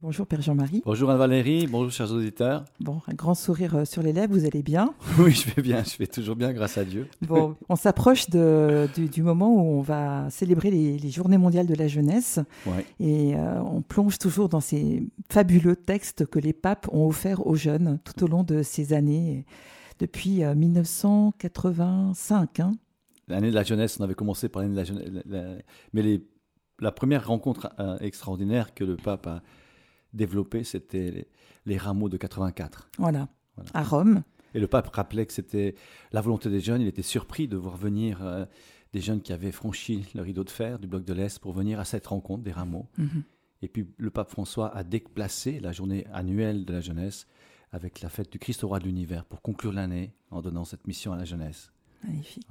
Bonjour Père Jean-Marie. Bonjour Anne-Valérie, bonjour chers auditeurs. Bon, un grand sourire euh, sur les lèvres, vous allez bien? Oui, je vais bien, je vais toujours bien grâce à Dieu. Bon, on s'approche du, moment où on va célébrer les, Journées mondiales de la jeunesse. Ouais. Et euh, on plonge toujours dans ces fabuleux textes que les papes ont offerts aux jeunes tout au long de ces années, depuis 1985. Euh, hein. L'année de la jeunesse, on avait commencé par l'année de la jeunesse. Mais les, la première rencontre extraordinaire que le pape a développé, c'était les, rameaux de 84. Voilà. à Rome. Et le pape rappelait que c'était la volonté des jeunes. Il était surpris de voir venir euh, des jeunes qui avaient franchi le rideau de fer du bloc de l'Est pour venir à cette rencontre des rameaux. Mhm. Et puis le pape François a déplacé la journée annuelle de la jeunesse avec la fête du Christ au roi de l'univers pour conclure l'année en donnant cette mission à la jeunesse. Magnifique.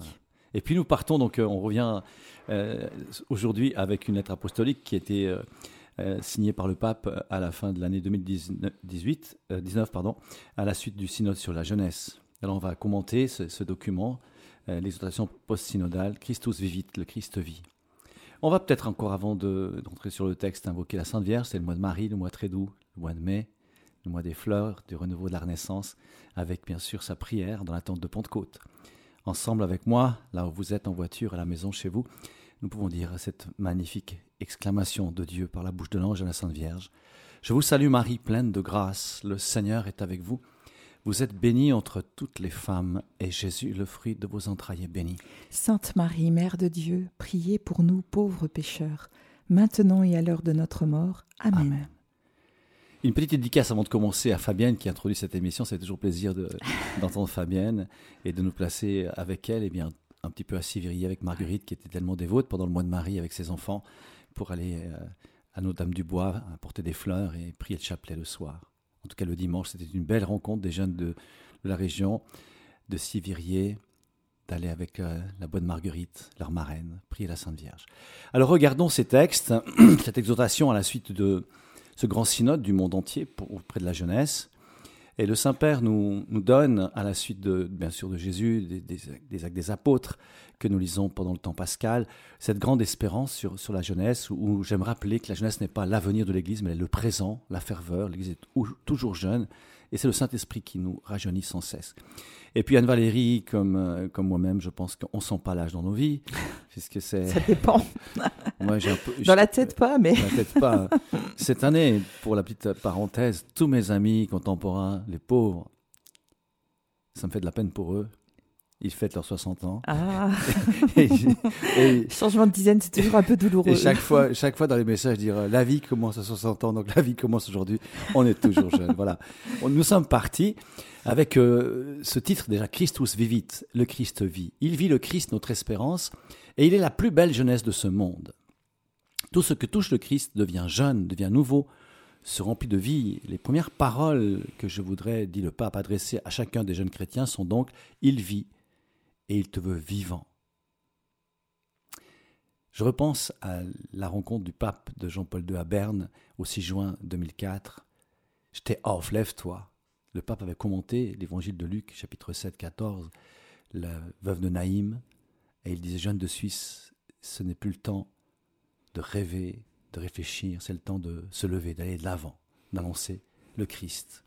Et puis nous partons, donc euh, on revient euh, aujourd'hui avec une lettre apostolique qui était euh, signé par le pape euh, à la fin de l'année 2018, 19, euh, pardon, à la suite du synode sur la jeunesse. Alors on va commenter ce, document, l'exhortation post-synodale, Christus vivit, le Christ vit. On va peut-être encore, avant d'entrer sur le texte, invoquer la Sainte Vierge, c'est le mois de Marie, le mois très doux, le mois de mai, le mois des fleurs, du renouveau de la Renaissance, avec bien sûr sa prière dans l'attente de Pentecôte. Ensemble avec moi, là où vous êtes en voiture, à la maison, chez vous, nous pouvons dire cette magnifique exclamation de Dieu par la bouche de l'ange à la Sainte Vierge. Je vous salue Marie, pleine de grâce, le Seigneur est avec vous. Vous êtes bénie entre toutes les femmes, et Jésus, le fruit de vos entrailles, est béni. Sainte Marie, Mère de Dieu, priez pour nous pauvres pécheurs, maintenant et à l'heure de notre mort. Amen. Une petite dédicace avant de commencer à Fabienne qui introduit cette émission. C'est toujours plaisir d'entendre Fabienne et de nous placer avec elle et eh bien, un petit peu à Sivry avec Marguerite qui était tellement dévote pendant le mois de Marie avec ses enfants pour aller euh, à Notre-Dame du Bois, apporter des fleurs et prier le chapelet le soir. En tout cas, le dimanche, c'était une belle rencontre des jeunes de, la région, de Sivirier, d'aller avec euh, la bonne Marguerite, leur marraine, prier la Sainte Vierge. Alors regardons ces textes, cette exhortation à la suite de ce grand synode du monde entier pour, auprès de la jeunesse. Et le Saint-Père nous, donne, à la suite de, bien sûr de Jésus, des, actes des apôtres que nous lisons pendant le temps pascal, cette grande espérance sur, sur la jeunesse, où, j'aime rappeler que la jeunesse n'est pas l'avenir de l'Église, mais le présent, la ferveur. L'Église est toujours jeune, et c'est le Saint-Esprit qui nous rajeunit sans cesse. Et puis Anne-Valérie, comme, euh, comme moi-même, je pense qu'on ne sent pas l'âge dans nos vies. Puisque c'est... Ça dépend. Moi, j'ai un peu, dans la tête pas, mais... Dans la tête pas. Cette année, pour la petite parenthèse, tous mes amis contemporains, les pauvres, ça me fait de la peine pour eux. Ils fêtent leurs 60 ans. Ah Changement de dizaine, c'est toujours un peu douloureux. Et chaque fois, chaque fois dans les messages, dire la vie commence à 60 ans, donc la vie commence aujourd'hui. On est toujours jeune. Voilà. Nous sommes partis avec euh, ce titre déjà, Christus vivit, le Christ vit. Il vit le Christ, notre espérance, et il est la plus belle jeunesse de ce monde. Tout ce que touche le Christ devient jeune, devient nouveau, se remplit de vie. Les premières paroles que je voudrais, dit le pape, adresser à chacun des jeunes chrétiens sont donc Il vit et il te veut vivant. Je repense à la rencontre du pape de Jean-Paul II à Berne au 6 juin 2004. J'étais off, lève-toi. Le pape avait commenté l'évangile de Luc, chapitre 7, 14, la veuve de Naïm, et il disait Jeune de Suisse, ce n'est plus le temps de rêver, de réfléchir, c'est le temps de se lever, d'aller de l'avant, d'annoncer le Christ.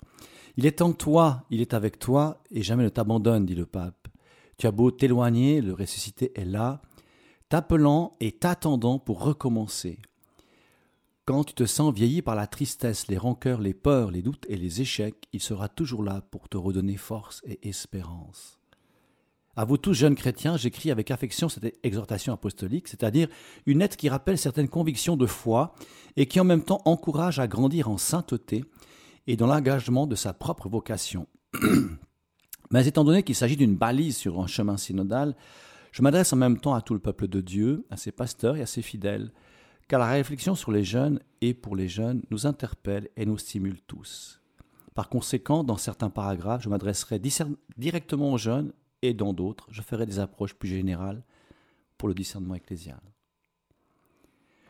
Il est en toi, il est avec toi, et jamais ne t'abandonne, dit le pape. Tu as beau t'éloigner, le ressuscité est là, t'appelant et t'attendant pour recommencer. Quand tu te sens vieilli par la tristesse, les rancœurs, les peurs, les doutes et les échecs, il sera toujours là pour te redonner force et espérance. À vous tous jeunes chrétiens, j'écris avec affection cette exhortation apostolique, c'est-à-dire une lettre qui rappelle certaines convictions de foi et qui en même temps encourage à grandir en sainteté et dans l'engagement de sa propre vocation. Mais étant donné qu'il s'agit d'une balise sur un chemin synodal, je m'adresse en même temps à tout le peuple de Dieu, à ses pasteurs et à ses fidèles, car la réflexion sur les jeunes et pour les jeunes nous interpelle et nous stimule tous. Par conséquent, dans certains paragraphes, je m'adresserai directement aux jeunes et dans d'autres, je ferai des approches plus générales pour le discernement ecclésial.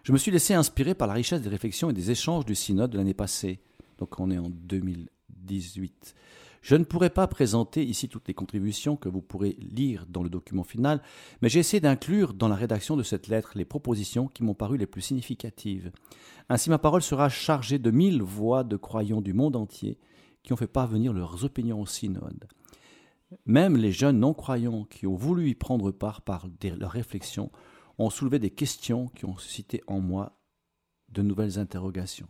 Je me suis laissé inspirer par la richesse des réflexions et des échanges du synode de l'année passée, donc on est en 2018. Je ne pourrai pas présenter ici toutes les contributions que vous pourrez lire dans le document final, mais j'ai essayé d'inclure dans la rédaction de cette lettre les propositions qui m'ont paru les plus significatives. Ainsi ma parole sera chargée de mille voix de croyants du monde entier qui ont fait parvenir leurs opinions au synode. Même les jeunes non-croyants qui ont voulu y prendre part par leurs réflexions ont soulevé des questions qui ont suscité en moi de nouvelles interrogations.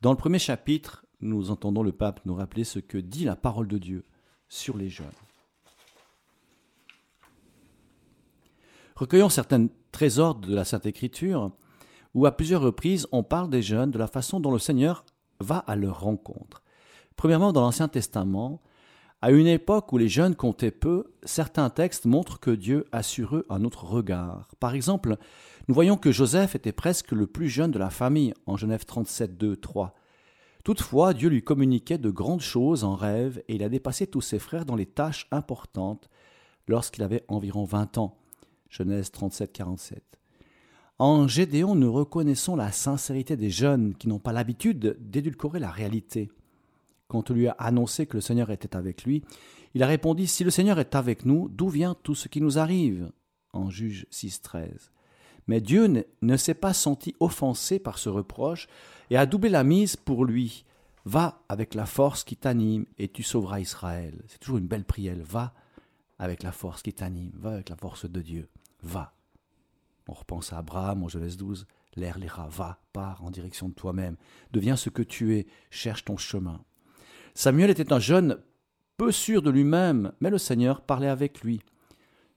Dans le premier chapitre, nous entendons le pape nous rappeler ce que dit la parole de Dieu sur les jeunes. Recueillons certains trésors de la Sainte Écriture, où à plusieurs reprises on parle des jeunes de la façon dont le Seigneur va à leur rencontre. Premièrement, dans l'Ancien Testament, à une époque où les jeunes comptaient peu, certains textes montrent que Dieu a sur eux un autre regard. Par exemple, nous voyons que Joseph était presque le plus jeune de la famille en Genève 37, 2, 3. Toutefois, Dieu lui communiquait de grandes choses en rêve et il a dépassé tous ses frères dans les tâches importantes lorsqu'il avait environ 20 ans. Genèse 37, 47. En Gédéon, nous reconnaissons la sincérité des jeunes qui n'ont pas l'habitude d'édulcorer la réalité. Quand on lui a annoncé que le Seigneur était avec lui, il a répondu Si le Seigneur est avec nous, d'où vient tout ce qui nous arrive? En Juge 6.13. Mais Dieu ne s'est pas senti offensé par ce reproche et a doublé la mise pour lui. Va avec la force qui t'anime et tu sauveras Israël. C'est toujours une belle prière. Va avec la force qui t'anime. Va avec la force de Dieu. Va. On repense à Abraham en Genèse 12. L'air l'ira. Va, pars en direction de toi-même. Deviens ce que tu es. Cherche ton chemin. Samuel était un jeune peu sûr de lui-même, mais le Seigneur parlait avec lui.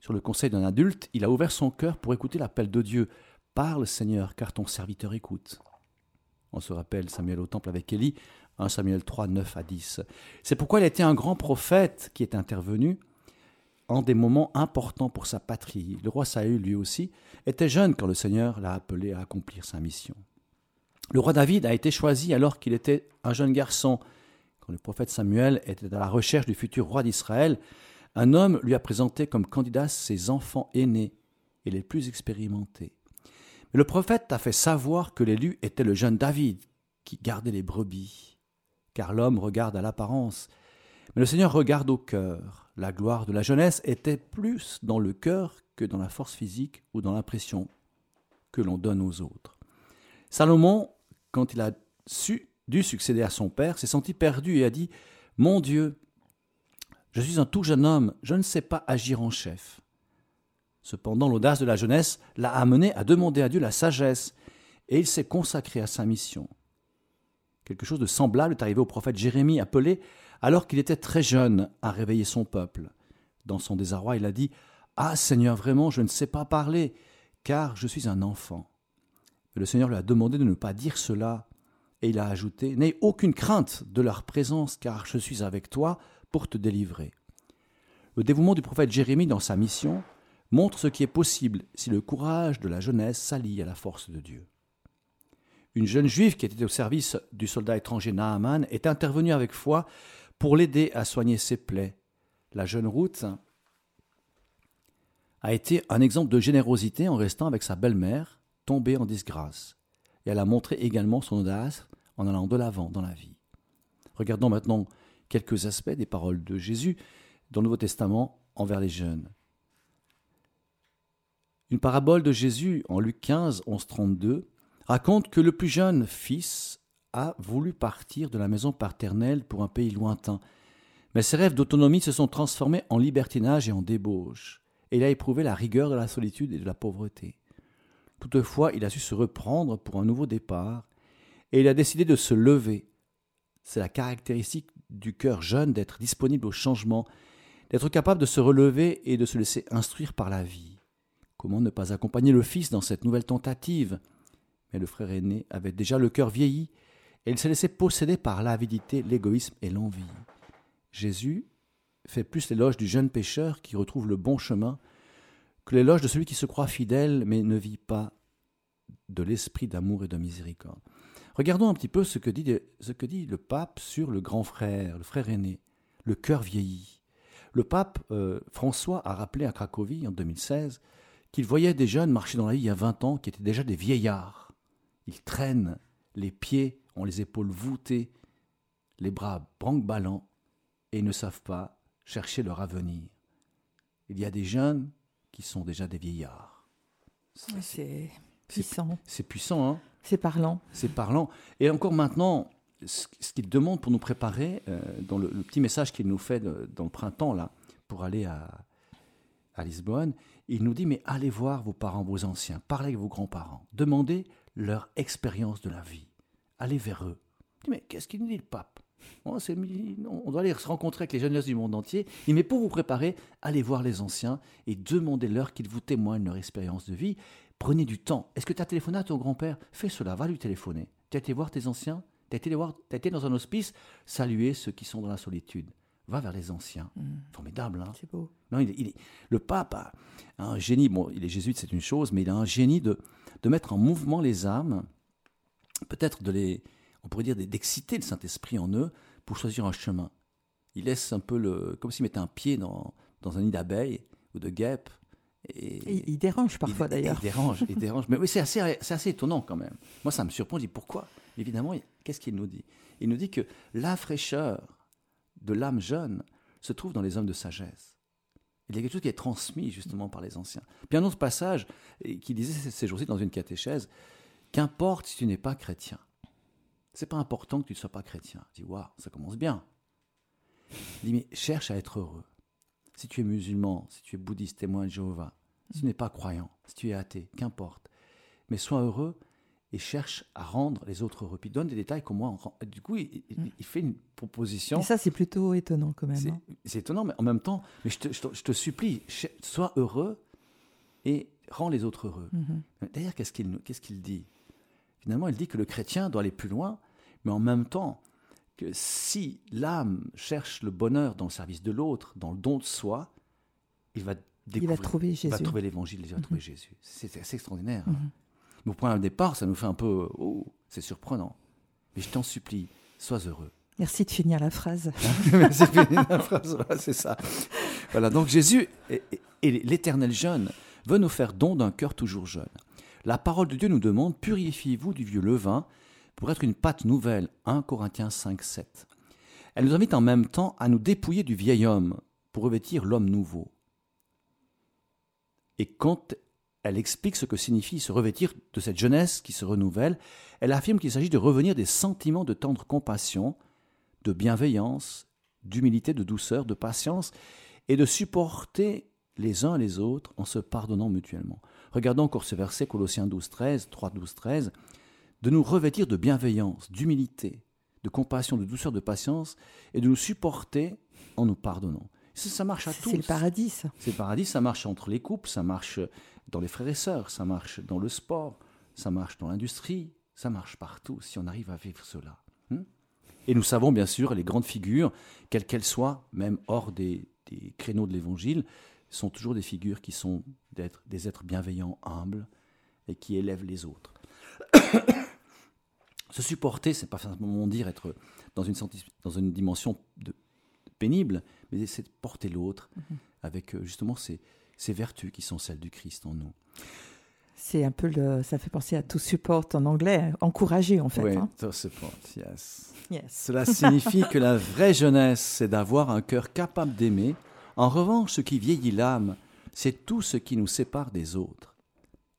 Sur le conseil d'un adulte, il a ouvert son cœur pour écouter l'appel de Dieu. Parle, Seigneur, car ton serviteur écoute. On se rappelle Samuel au temple avec Élie, 1 Samuel 3, 9 à 10. C'est pourquoi il était un grand prophète qui est intervenu en des moments importants pour sa patrie. Le roi Saül, lui aussi, était jeune quand le Seigneur l'a appelé à accomplir sa mission. Le roi David a été choisi alors qu'il était un jeune garçon. Quand le prophète Samuel était à la recherche du futur roi d'Israël, un homme lui a présenté comme candidat ses enfants aînés et les plus expérimentés. Le prophète a fait savoir que l'élu était le jeune David qui gardait les brebis, car l'homme regarde à l'apparence, mais le Seigneur regarde au cœur. La gloire de la jeunesse était plus dans le cœur que dans la force physique ou dans l'impression que l'on donne aux autres. Salomon, quand il a su dû succéder à son père, s'est senti perdu et a dit Mon Dieu, je suis un tout jeune homme, je ne sais pas agir en chef. Cependant, l'audace de la jeunesse l'a amené à demander à Dieu la sagesse, et il s'est consacré à sa mission. Quelque chose de semblable est arrivé au prophète Jérémie, appelé, alors qu'il était très jeune, à réveiller son peuple. Dans son désarroi, il a dit Ah Seigneur, vraiment, je ne sais pas parler, car je suis un enfant. Le Seigneur lui a demandé de ne pas dire cela, et il a ajouté N'aie aucune crainte de leur présence, car je suis avec toi pour te délivrer. Le dévouement du prophète Jérémie dans sa mission montre ce qui est possible si le courage de la jeunesse s'allie à la force de Dieu. Une jeune juive qui était au service du soldat étranger Naaman est intervenue avec foi pour l'aider à soigner ses plaies. La jeune Ruth a été un exemple de générosité en restant avec sa belle-mère, tombée en disgrâce. Et elle a montré également son audace en allant de l'avant dans la vie. Regardons maintenant quelques aspects des paroles de Jésus dans le Nouveau Testament envers les jeunes. Une parabole de Jésus en Luc 15, 11, 32 raconte que le plus jeune fils a voulu partir de la maison paternelle pour un pays lointain, mais ses rêves d'autonomie se sont transformés en libertinage et en débauche, et il a éprouvé la rigueur de la solitude et de la pauvreté. Toutefois, il a su se reprendre pour un nouveau départ, et il a décidé de se lever. C'est la caractéristique du cœur jeune d'être disponible au changement, d'être capable de se relever et de se laisser instruire par la vie. Comment ne pas accompagner le fils dans cette nouvelle tentative? Mais le frère aîné avait déjà le cœur vieilli, et il s'est laissé posséder par l'avidité, l'égoïsme et l'envie. Jésus fait plus l'éloge du jeune pécheur qui retrouve le bon chemin que l'éloge de celui qui se croit fidèle mais ne vit pas de l'esprit d'amour et de miséricorde. Regardons un petit peu ce que, dit, le pape sur le grand frère, le frère aîné, le cœur vieilli. Le pape euh, François a rappelé à Cracovie en 2016 qu'il voyait des jeunes marcher dans la vie il y a 20 ans qui étaient déjà des vieillards. Ils traînent, les pieds ont les épaules voûtées, les bras branque-ballants, et ils ne savent pas chercher leur avenir. Il y a des jeunes qui sont déjà des vieillards. C'est puissant. C'est puissant, hein C'est parlant. C'est parlant. Et encore maintenant, ce qu'il demande pour nous préparer, euh, dans le, petit message qu'il nous fait dans le printemps, là, pour aller à, à Lisbonne, il nous dit, mais allez voir vos parents, vos anciens, parlez avec vos grands-parents, demandez leur expérience de la vie, allez vers eux. mais qu'est-ce qu'il nous dit le pape? On, on doit aller se rencontrer avec les jeunesses du monde entier. Il mais pour vous préparer, allez voir les anciens et demandez-leur qu'ils vous témoignent leur expérience de vie. Prenez du temps. Est-ce que tu as téléphoné à ton grand-père? Fais cela, va lui téléphoner. Tu as été voir tes anciens? Tu as, as été dans un hospice? Saluer ceux qui sont dans la solitude. Va vers les anciens. Mm. Formidable, hein C'est beau. Non, il, le pape a un génie. Bon, il est jésuite, c'est une chose, mais il a un génie de, de mettre en mouvement les âmes, peut-être de les, on pourrait dire d'exciter le Saint-Esprit en eux pour choisir un chemin. Il laisse un peu le, comme s'il mettait un pied dans, dans un nid d'abeilles ou de guêpes et, il dérange parfois d'ailleurs. Il dérange, il dérange. Mais oui, c'est assez, assez étonnant quand même. Moi, ça me surprend. Je dis pourquoi? Évidemment, qu'est-ce qu'il nous dit? Il nous dit que la fraîcheur de l'âme jeune se trouve dans les hommes de sagesse. Il y a quelque chose qui est transmis justement par les anciens. Puis un autre passage qui disait ces jours-ci dans une catéchèse Qu'importe si tu n'es pas chrétien. C'est pas important que tu ne sois pas chrétien. Dis Waouh, ça commence bien. Il dit Mais cherche à être heureux si tu es musulman, si tu es bouddhiste, témoin de Jéhovah, si tu n'es pas croyant, si tu es athée, qu'importe. Mais sois heureux et cherche à rendre les autres heureux. Puis donne des détails comme moi. Du coup, il, fait une proposition. Et ça, c'est plutôt étonnant quand même. C'est hein. étonnant, mais en même temps, mais je, te, supplie, sois heureux et rends les autres heureux. Mm-hmm. D'ailleurs, qu'est-ce qu'il qu'est-ce qu'il dit? Finalement, il dit que le chrétien doit aller plus loin, mais en même temps, que si l'âme cherche le bonheur dans le service de l'autre, dans le don de soi, il va découvrir, il va trouver Jésus. Il va trouver l'évangile, il va trouver mhm. Jésus. C'est assez extraordinaire. Hein. Au point de départ, ça nous fait un peu, oh, c'est surprenant. Mais je t'en supplie, sois heureux. Merci de finir la phrase. Merci de finir la phrase, c'est ça. Voilà, donc Jésus et, et l'éternel jeune veut nous faire don d'un cœur toujours jeune. La parole de Dieu nous demande, purifiez-vous du vieux levain pour être une pâte nouvelle. 1 Corinthiens 5, 7. Elle nous invite en même temps à nous dépouiller du vieil homme pour revêtir l'homme nouveau. Et quand elle explique ce que signifie se revêtir de cette jeunesse qui se renouvelle, elle affirme qu'il s'agit de revenir des sentiments de tendre compassion, de bienveillance, d'humilité, de douceur, de patience, et de supporter les uns les autres en se pardonnant mutuellement. Regardons encore ce verset Colossiens 12, 13, 3, 12, 13 de nous revêtir de bienveillance, d'humilité, de compassion, de douceur, de patience, et de nous supporter en nous pardonnant. Ça, marche à tous. C'est le paradis, ça. C'est le paradis, ça marche entre les couples, ça marche dans les frères et sœurs, ça marche dans le sport, ça marche dans l'industrie, ça marche partout si on arrive à vivre cela. Hein. et nous savons bien sûr les grandes figures, quelles qu'elles soient, même hors des, des créneaux de l'évangile, sont toujours des figures qui sont des êtres bienveillants, humbles et qui élèvent les autres. se supporter, c'est pas simplement dire être dans une, dans une dimension de, pénible, mais c'est de porter l'autre mhm. avec euh, justement ces, ces, vertus qui sont celles du Christ en nous. C'est un peu le, ça fait penser à to support en anglais, encourager en fait. Oui, hein. to support, yes. yes. Cela signifie que la vraie jeunesse, c'est d'avoir un cœur capable d'aimer. En revanche, ce qui vieillit l'âme, c'est tout ce qui nous sépare des autres.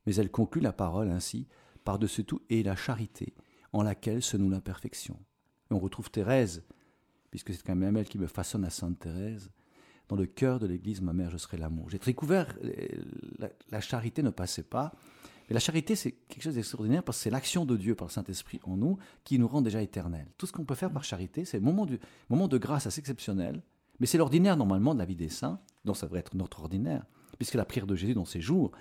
Mais elle conclut la parole ainsi, par-dessus tout, et la charité, en laquelle se noue la perfection. on retrouve Thérèse, puisque c'est quand même elle qui me façonne à Sainte Thérèse. Le cœur de l'Église, ma mère, je serai l'amour. J'ai découvert, la, la, charité ne passait pas. Mais la charité, c'est quelque chose d'extraordinaire parce que c'est l'action de Dieu par le Saint-Esprit en nous qui nous rend déjà éternels. Tout ce qu'on peut faire par charité, c'est un moment, moment de grâce assez exceptionnel, mais c'est l'ordinaire normalement de la vie des saints, donc ça devrait être notre ordinaire, puisque la prière de Jésus dans ses jours,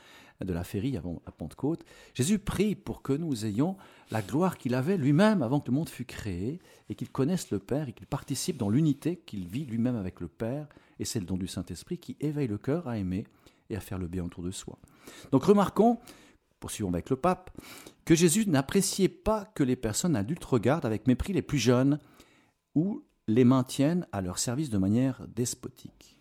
de la féerie avant la Pentecôte, Jésus prie pour que nous ayons la gloire qu'il avait lui-même avant que le monde fût créé, et qu'il connaisse le Père, et qu'il participe dans l'unité qu'il vit lui-même avec le Père, et c'est le don du Saint-Esprit qui éveille le cœur à aimer et à faire le bien autour de soi. Donc remarquons, poursuivons avec le pape, que Jésus n'appréciait pas que les personnes adultes regardent avec mépris les plus jeunes ou les maintiennent à leur service de manière despotique.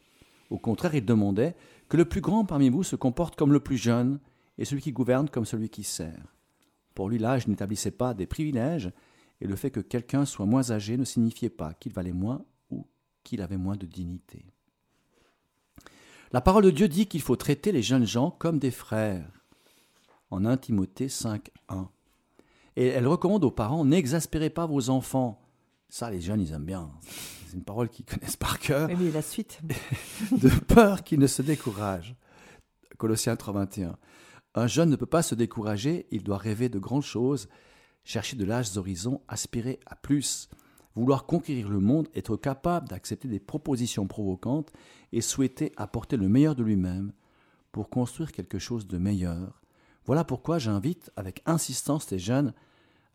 Au contraire, il demandait que le plus grand parmi vous se comporte comme le plus jeune, et celui qui gouverne comme celui qui sert. Pour lui, l'âge n'établissait pas des privilèges, et le fait que quelqu'un soit moins âgé ne signifiait pas qu'il valait moins ou qu'il avait moins de dignité. La parole de Dieu dit qu'il faut traiter les jeunes gens comme des frères, en 1 Timothée 5.1. Et elle recommande aux parents, n'exaspérez pas vos enfants. Ça, les jeunes, ils aiment bien. C'est une parole qu'ils connaissent par cœur. Mais la suite. de peur qu'ils ne se découragent. Colossiens 3.21. Un jeune ne peut pas se décourager, il doit rêver de grandes choses, chercher de larges horizons, aspirer à plus. Vouloir conquérir le monde, être capable d'accepter des propositions provocantes et souhaiter apporter le meilleur de lui-même pour construire quelque chose de meilleur. Voilà pourquoi j'invite avec insistance les jeunes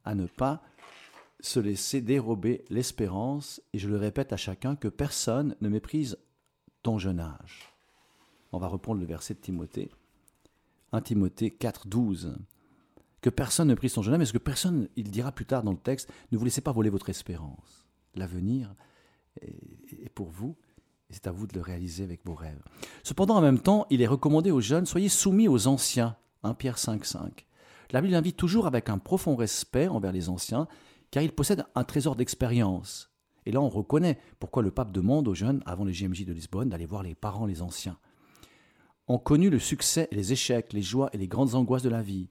à ne pas se laisser dérober l'espérance, et je le répète à chacun, que personne ne méprise ton jeune âge. On va reprendre le verset de Timothée. 1 Timothée 4, 12. Que personne ne prise son jeune âge, mais ce que personne, il dira plus tard dans le texte, ne vous laissez pas voler votre espérance. L'avenir est pour vous, et c'est à vous de le réaliser avec vos rêves. Cependant, en même temps, il est recommandé aux jeunes, soyez soumis aux anciens. 1 Pierre 5, 5. La Bible invite toujours avec un profond respect envers les anciens, car ils possèdent un trésor d'expérience. Et là, on reconnaît pourquoi le pape demande aux jeunes, avant les JMJ de Lisbonne, d'aller voir les parents, les anciens. Ont connu le succès et les échecs, les joies et les grandes angoisses de la vie,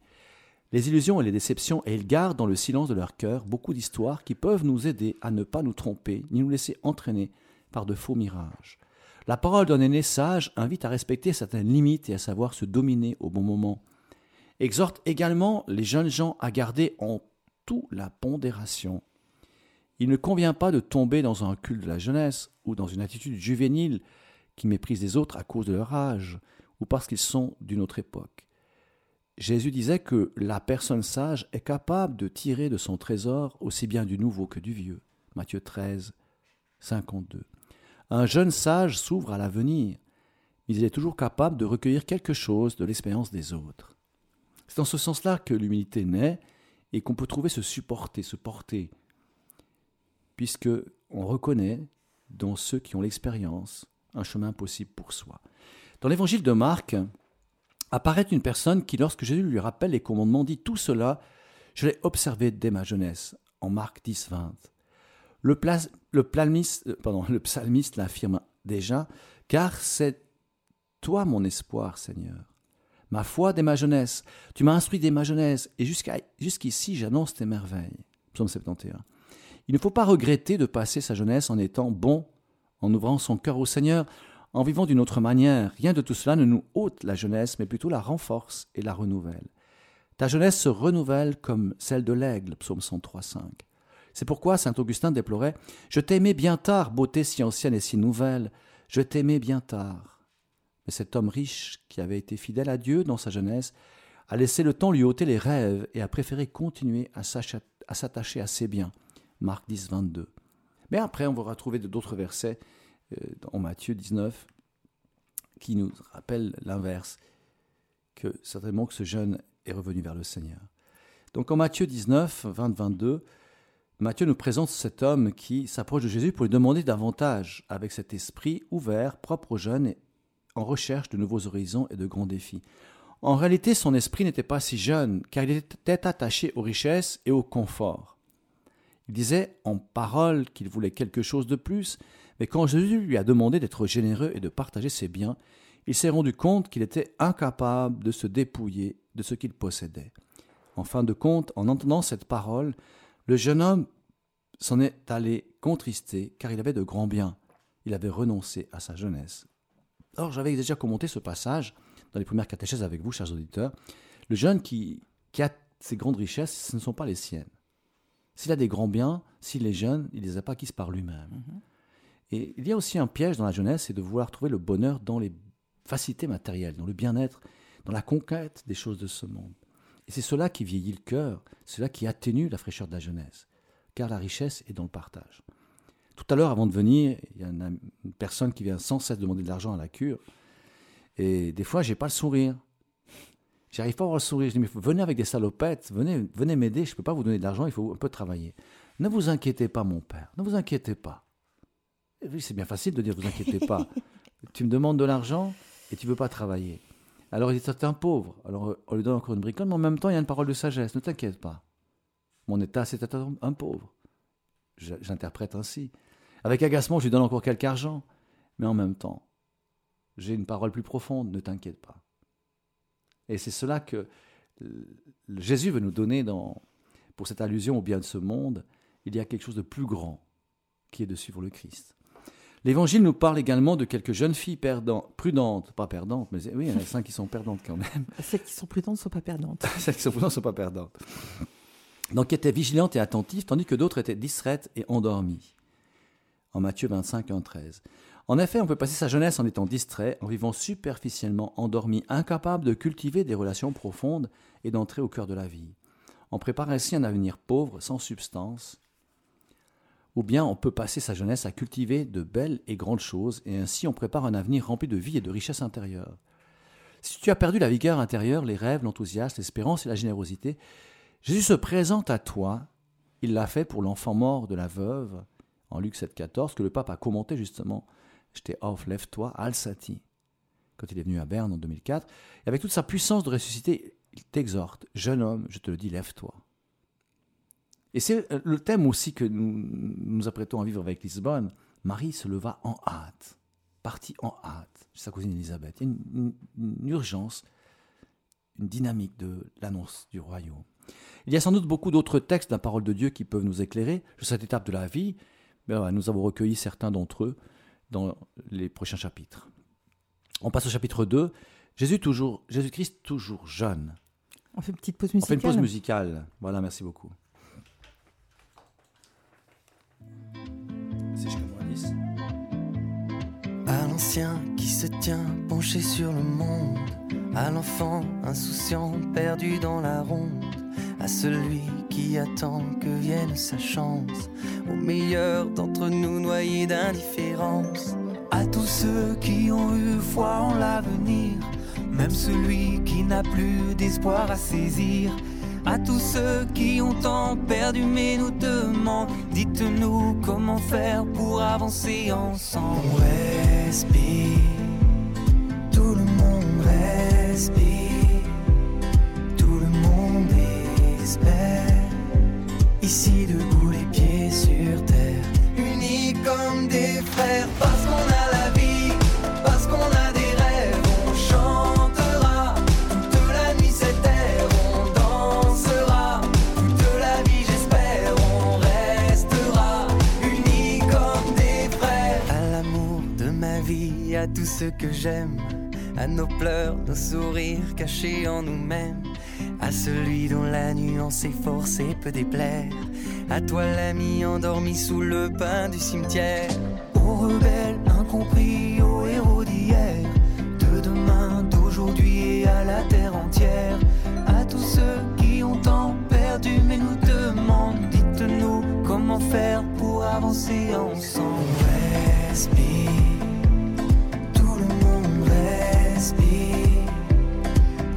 les illusions et les déceptions, et ils gardent dans le silence de leur cœur beaucoup d'histoires qui peuvent nous aider à ne pas nous tromper, ni nous laisser entraîner par de faux mirages. La parole d'un aîné sage invite à respecter certaines limites et à savoir se dominer au bon moment. Exhorte également les jeunes gens à garder en tout la pondération. Il ne convient pas de tomber dans un culte de la jeunesse ou dans une attitude juvénile qui méprise les autres à cause de leur âge ou parce qu'ils sont d'une autre époque. Jésus disait que la personne sage est capable de tirer de son trésor aussi bien du nouveau que du vieux. Matthieu 13, 52. Un jeune sage s'ouvre à l'avenir, mais il est toujours capable de recueillir quelque chose de l'expérience des autres. C'est dans ce sens-là que l'humilité naît et qu'on peut trouver se supporter, se porter, puisque on reconnaît dans ceux qui ont l'expérience un chemin possible pour soi. Dans l'évangile de Marc, apparaît une personne qui, lorsque Jésus lui rappelle les commandements, dit Tout cela, je l'ai observé dès ma jeunesse, en Marc 10, 20. Le, euh, le psalmiste l'affirme déjà, car c'est toi mon espoir, Seigneur ma foi dès ma jeunesse. Tu m'as instruit dès ma jeunesse, et jusqu'ici j'annonce tes merveilles. Psaume 71. Il ne faut pas regretter de passer sa jeunesse en étant bon, en ouvrant son cœur au Seigneur, en vivant d'une autre manière. Rien de tout cela ne nous ôte la jeunesse, mais plutôt la renforce et la renouvelle. Ta jeunesse se renouvelle comme celle de l'aigle, psaume 103, 5. C'est pourquoi saint Augustin déplorait Je t'aimais bien tard, beauté si ancienne et si nouvelle, je t'aimais bien tard. Mais cet homme riche, qui avait été fidèle à Dieu dans sa jeunesse, a laissé le temps lui ôter les rêves et a préféré continuer à s'attacher à ses biens. Marc 10, 22. Mais après, on va retrouver d'autres versets en Matthieu 19 qui nous rappellent l'inverse, que certainement que ce jeune est revenu vers le Seigneur. Donc en Matthieu 19, 20, 22, Matthieu nous présente cet homme qui s'approche de Jésus pour lui demander davantage, avec cet esprit ouvert, propre aux jeunes en recherche de nouveaux horizons et de grands défis. En réalité, son esprit n'était pas si jeune, car il était attaché aux richesses et au confort. Il disait en parole qu'il voulait quelque chose de plus, mais quand Jésus lui a demandé d'être généreux et de partager ses biens, il s'est rendu compte qu'il était incapable de se dépouiller de ce qu'il possédait. En fin de compte, en entendant cette parole, le jeune homme s'en est allé contristé, car il avait de grands biens. Il avait renoncé à sa jeunesse. Or, j'avais déjà commenté ce passage dans les premières catéchèses avec vous, chers auditeurs. Le jeune qui, a ces grandes richesses, ce ne sont pas les siennes. S'il a des grands biens, s'il est jeune, il les a pas acquises par lui-même. Mhm. Et il y a aussi un piège dans la jeunesse, c'est de vouloir trouver le bonheur dans les facilités matérielles, dans le bien-être, dans la conquête des choses de ce monde. Et c'est cela qui vieillit le cœur, cela qui atténue la fraîcheur de la jeunesse, car la richesse est dans le partage. Tout à l'heure, avant de venir, il y a une, personne qui vient sans cesse demander de l'argent à la cure. Et des fois, j'ai pas le sourire. J'arrive pas à avoir le sourire. Je dis, mais venez avec des salopettes, venez, venez m'aider, je ne peux pas vous donner de l'argent, il faut un peu travailler. Ne vous inquiétez pas, mon père, ne vous inquiétez pas. Oui, c'est bien facile de dire, vous inquiétez pas. tu me demandes de l'argent et tu veux pas travailler. Alors il dit, c'est un pauvre. Alors on lui donne encore une bricole, mais en même temps, il y a une parole de sagesse. Ne t'inquiète pas. Mon état, c'est un pauvre. J'interprète ainsi. Avec agacement, je lui donne encore quelque argent. Mais en même temps, j'ai une parole plus profonde, ne t'inquiète pas. Et c'est cela que Jésus veut nous donner dans, pour cette allusion au bien de ce monde. Il y a quelque chose de plus grand qui est de suivre le Christ. L'évangile nous parle également de quelques jeunes filles perdantes, prudentes, pas perdantes, mais oui, il y en a cinq qui sont perdantes quand même. Celles qui sont prudentes ne sont pas perdantes. Celles qui sont prudentes ne sont pas perdantes. Donc, qui étaient vigilantes et attentives, tandis que d'autres étaient distraites et endormies. En Matthieu 25, 1, 13. En effet, on peut passer sa jeunesse en étant distrait, en vivant superficiellement, endormi, incapable de cultiver des relations profondes et d'entrer au cœur de la vie. On prépare ainsi un avenir pauvre, sans substance. Ou bien on peut passer sa jeunesse à cultiver de belles et grandes choses, et ainsi on prépare un avenir rempli de vie et de richesse intérieure. Si tu as perdu la vigueur intérieure, les rêves, l'enthousiasme, l'espérance et la générosité, Jésus se présente à toi. Il l'a fait pour l'enfant mort de la veuve, en Luc 7,14, que le pape a commenté justement J'étais off, lève-toi, Al-Sati, quand il est venu à Berne en 2004. Et avec toute sa puissance de ressusciter, il t'exhorte, jeune homme, je te le dis, lève-toi. Et c'est euh, le thème aussi que nous nous apprêtons à vivre avec Lisbonne. Marie se leva en hâte, partit en hâte, sa cousine Elisabeth. Il y a une, une urgence, une dynamique de l'annonce du royaume. Il y a sans doute beaucoup d'autres textes de la parole de Dieu qui peuvent nous éclairer sur cette étape de la vie, mais nous avons recueilli certains d'entre eux dans les prochains chapitres. On passe au chapitre 2. Jésus toujours, Jésus-Christ toujours jeune. On fait une petite pause musicale. On fait une pause musicale. Voilà, merci beaucoup. À l'ancien qui se tient penché sur le monde, à l'enfant insouciant perdu dans la ronde, à celui qui attend que vienne sa chance, au meilleur d'entre nous noyés d'indifférence, à tous ceux qui ont eu foi en l'avenir, même celui qui n'a plus d'espoir à saisir. À tous ceux qui ont tant perdu mais nous demandent, dites-nous comment faire pour avancer ensemble. Respire, tout le monde respire, tout le monde espère. Ici debout les pieds sur terre, unis comme des frères, ceux que j'aime, à nos pleurs, nos sourires cachés en nous-mêmes. À celui dont la nuance est forcée peut déplaire. À toi l'ami endormi sous le pain du cimetière. Aux rebelles incompris, aux héros d'hier. De demain, d'aujourd'hui et à la terre entière. À tous ceux qui ont tant perdu mais nous demandent. Dites-nous comment faire pour avancer ensemble.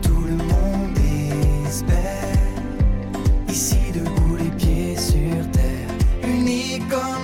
Tout le monde espère, ici debout les pieds sur terre, uniquement.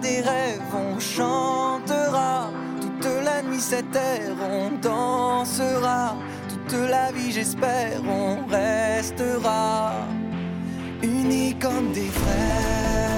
Des rêves, on chantera. Toute la nuit cette terre, on dansera. Toute la vie, j'espère, on restera unis comme des frères,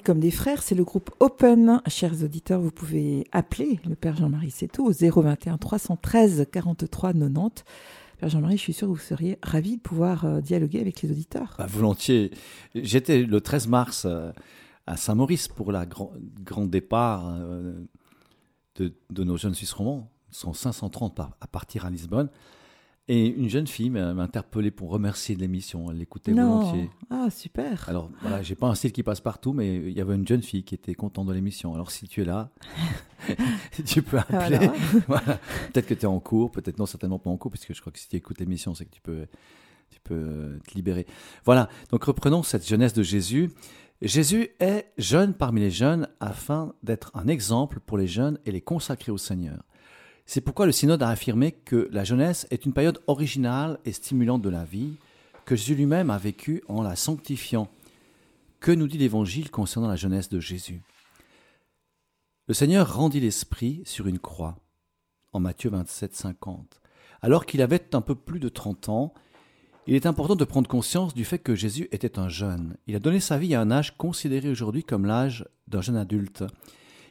comme des frères, c'est le groupe Open. Chers auditeurs, vous pouvez appeler le Père Jean-Marie tout au 021 313 43 90. Père Jean-Marie, je suis sûr que vous seriez ravi de pouvoir euh, dialoguer avec les auditeurs. Bah, volontiers. J'étais le 13 mars euh, à Saint-Maurice pour le grand, départ euh, de, de, nos jeunes Suisses romans. Ils sont 530 à partir à Lisbonne. Et une jeune fille m'a interpellé pour remercier de l'émission. Elle l'écoutait volontiers. Ah, super. Alors, voilà, j'ai pas un style qui passe partout, mais il y avait une jeune fille qui était contente de l'émission. Alors, si tu es là, tu peux appeler. Voilà. Peut-être que tu es en cours, peut-être non, certainement pas en cours, puisque je crois que si tu écoutes l'émission, c'est que tu peux, tu peux euh, te libérer. Voilà. Donc, reprenons cette jeunesse de Jésus. Jésus est jeune parmi les jeunes afin d'être un exemple pour les jeunes et les consacrer au Seigneur. C'est pourquoi le synode a affirmé que la jeunesse est une période originale et stimulante de la vie, que Jésus lui-même a vécu en la sanctifiant. Que nous dit l'Évangile concernant la jeunesse de Jésus? Le Seigneur rendit l'Esprit sur une croix, en Matthieu 27, 50. Alors qu'il avait un peu plus de 30 ans, il est important de prendre conscience du fait que Jésus était un jeune. Il a donné sa vie à un âge considéré aujourd'hui comme l'âge d'un jeune adulte.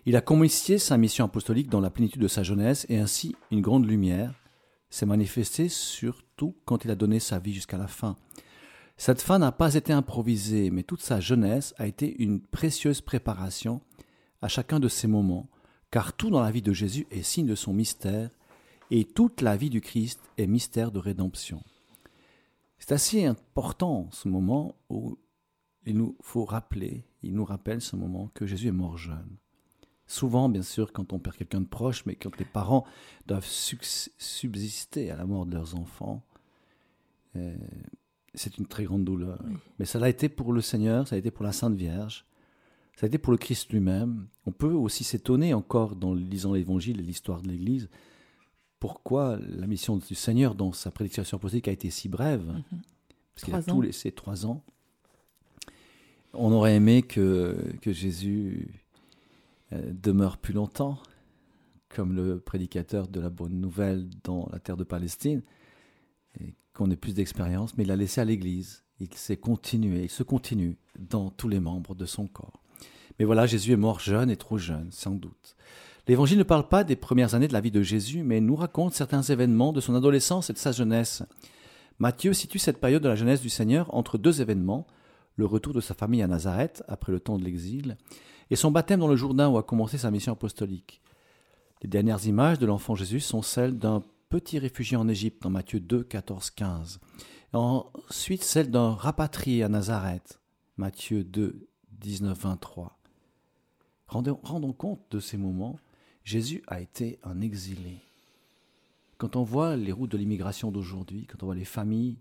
Il a communiqué sa mission apostolique dans la plénitude de sa jeunesse et ainsi une grande lumière s'est manifestée surtout quand il a donné sa vie jusqu'à la fin. Cette fin n'a pas été improvisée, mais toute sa jeunesse a été une précieuse préparation à chacun de ces moments, car tout dans la vie de Jésus est signe de son mystère, et toute la vie du Christ est mystère de rédemption. C'est assez important ce moment où il nous faut rappeler, il nous rappelle ce moment que Jésus est mort jeune. Souvent, bien sûr, quand on perd quelqu'un de proche, mais quand les parents doivent subsister à la mort de leurs enfants, euh, c'est une très grande douleur. Mais ça l'a été pour le Seigneur, ça a été pour la Sainte Vierge, ça a été pour le Christ lui-même. On peut aussi s'étonner encore, dans lisant l'Évangile et l'histoire de l'Église, pourquoi la mission du Seigneur dans sa prédication apostolique a été si brève. Mhm. Parce qu'il a tout laissé trois ans. On aurait aimé que, que Jésus demeure plus longtemps, comme le prédicateur de la bonne nouvelle dans la terre de Palestine, qu'on ait plus d'expérience, mais il l'a laissé à l'Église. Il s'est continué, il se continue dans tous les membres de son corps. Mais voilà, Jésus est mort jeune et trop jeune, sans doute. L'Évangile ne parle pas des premières années de la vie de Jésus, mais nous raconte certains événements de son adolescence et de sa jeunesse. Matthieu situe cette période de la jeunesse du Seigneur entre deux événements, le retour de sa famille à Nazareth après le temps de l'exil, et son baptême dans le Jourdain où a commencé sa mission apostolique. Les dernières images de l'enfant Jésus sont celles d'un petit réfugié en Égypte dans Matthieu 2, 14, 15. ensuite celles d'un rapatrié à Nazareth, Matthieu 2, 19, 23. Rendons, rendons compte de ces moments, Jésus a été un exilé. Quand on voit les routes de l'immigration d'aujourd'hui, quand on voit les familles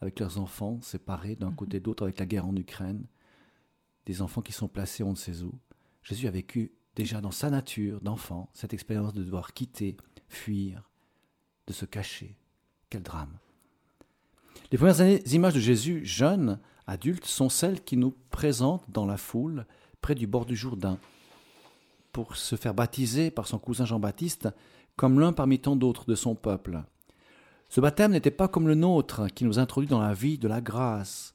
avec leurs enfants séparés d'un côté et d'autre avec la guerre en Ukraine, des enfants qui sont placés on ne sait où. Jésus a vécu déjà dans sa nature d'enfant cette expérience de devoir quitter, fuir, de se cacher. Quel drame. Les premières images de Jésus jeune, adulte, sont celles qui nous présentent dans la foule près du bord du Jourdain pour se faire baptiser par son cousin Jean-Baptiste comme l'un parmi tant d'autres de son peuple. Ce baptême n'était pas comme le nôtre qui nous introduit dans la vie de la grâce,